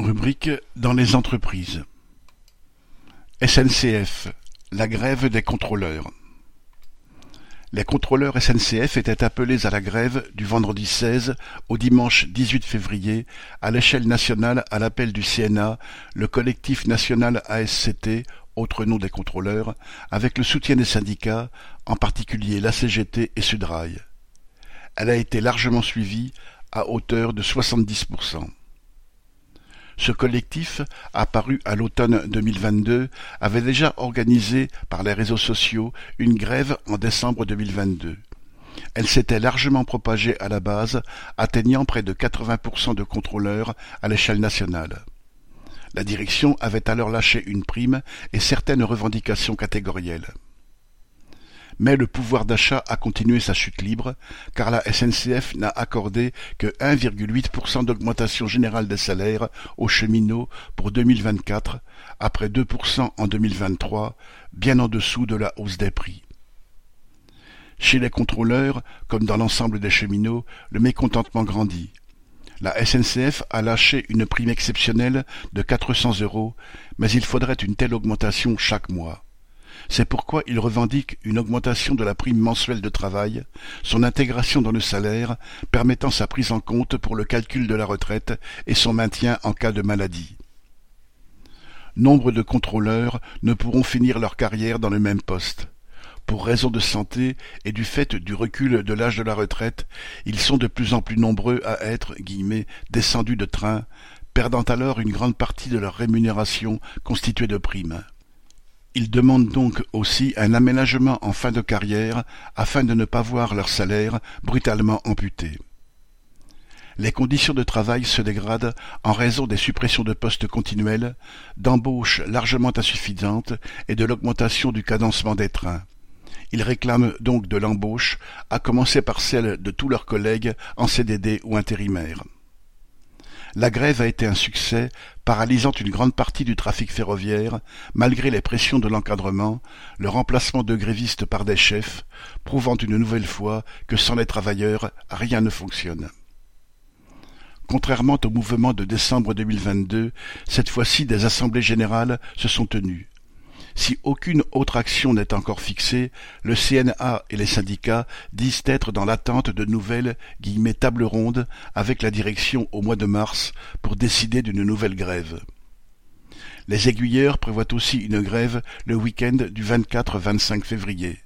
Rubrique dans les entreprises. SNCF, la grève des contrôleurs. Les contrôleurs SNCF étaient appelés à la grève du vendredi 16 au dimanche 18 février à l'échelle nationale à l'appel du CNA, le collectif national ASCT, autre nom des contrôleurs, avec le soutien des syndicats, en particulier la CGT et Sudrail. Elle a été largement suivie, à hauteur de 70%. Ce collectif, apparu à l'automne 2022, avait déjà organisé par les réseaux sociaux une grève en décembre 2022. Elle s'était largement propagée à la base, atteignant près de 80% de contrôleurs à l'échelle nationale. La direction avait alors lâché une prime et certaines revendications catégorielles mais le pouvoir d'achat a continué sa chute libre, car la SNCF n'a accordé que 1,8% d'augmentation générale des salaires aux cheminots pour 2024, après 2% en 2023, bien en dessous de la hausse des prix. Chez les contrôleurs, comme dans l'ensemble des cheminots, le mécontentement grandit. La SNCF a lâché une prime exceptionnelle de 400 euros, mais il faudrait une telle augmentation chaque mois. C'est pourquoi il revendique une augmentation de la prime mensuelle de travail, son intégration dans le salaire, permettant sa prise en compte pour le calcul de la retraite et son maintien en cas de maladie. Nombre de contrôleurs ne pourront finir leur carrière dans le même poste. Pour raison de santé et du fait du recul de l'âge de la retraite, ils sont de plus en plus nombreux à être guillemets, descendus de train, perdant alors une grande partie de leur rémunération constituée de primes. Ils demandent donc aussi un aménagement en fin de carrière afin de ne pas voir leur salaire brutalement amputé. Les conditions de travail se dégradent en raison des suppressions de postes continuelles, d'embauches largement insuffisantes et de l'augmentation du cadencement des trains. Ils réclament donc de l'embauche, à commencer par celle de tous leurs collègues en CDD ou intérimaires. La grève a été un succès, paralysant une grande partie du trafic ferroviaire, malgré les pressions de l'encadrement, le remplacement de grévistes par des chefs, prouvant une nouvelle fois que sans les travailleurs, rien ne fonctionne. Contrairement au mouvement de décembre 2022, cette fois-ci des assemblées générales se sont tenues. Si aucune autre action n'est encore fixée, le CNA et les syndicats disent être dans l'attente de nouvelles « tables rondes » avec la direction au mois de mars pour décider d'une nouvelle grève. Les aiguilleurs prévoient aussi une grève le week-end du 24-25 février.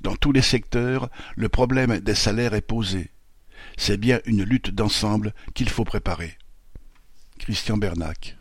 Dans tous les secteurs, le problème des salaires est posé. C'est bien une lutte d'ensemble qu'il faut préparer. Christian Bernac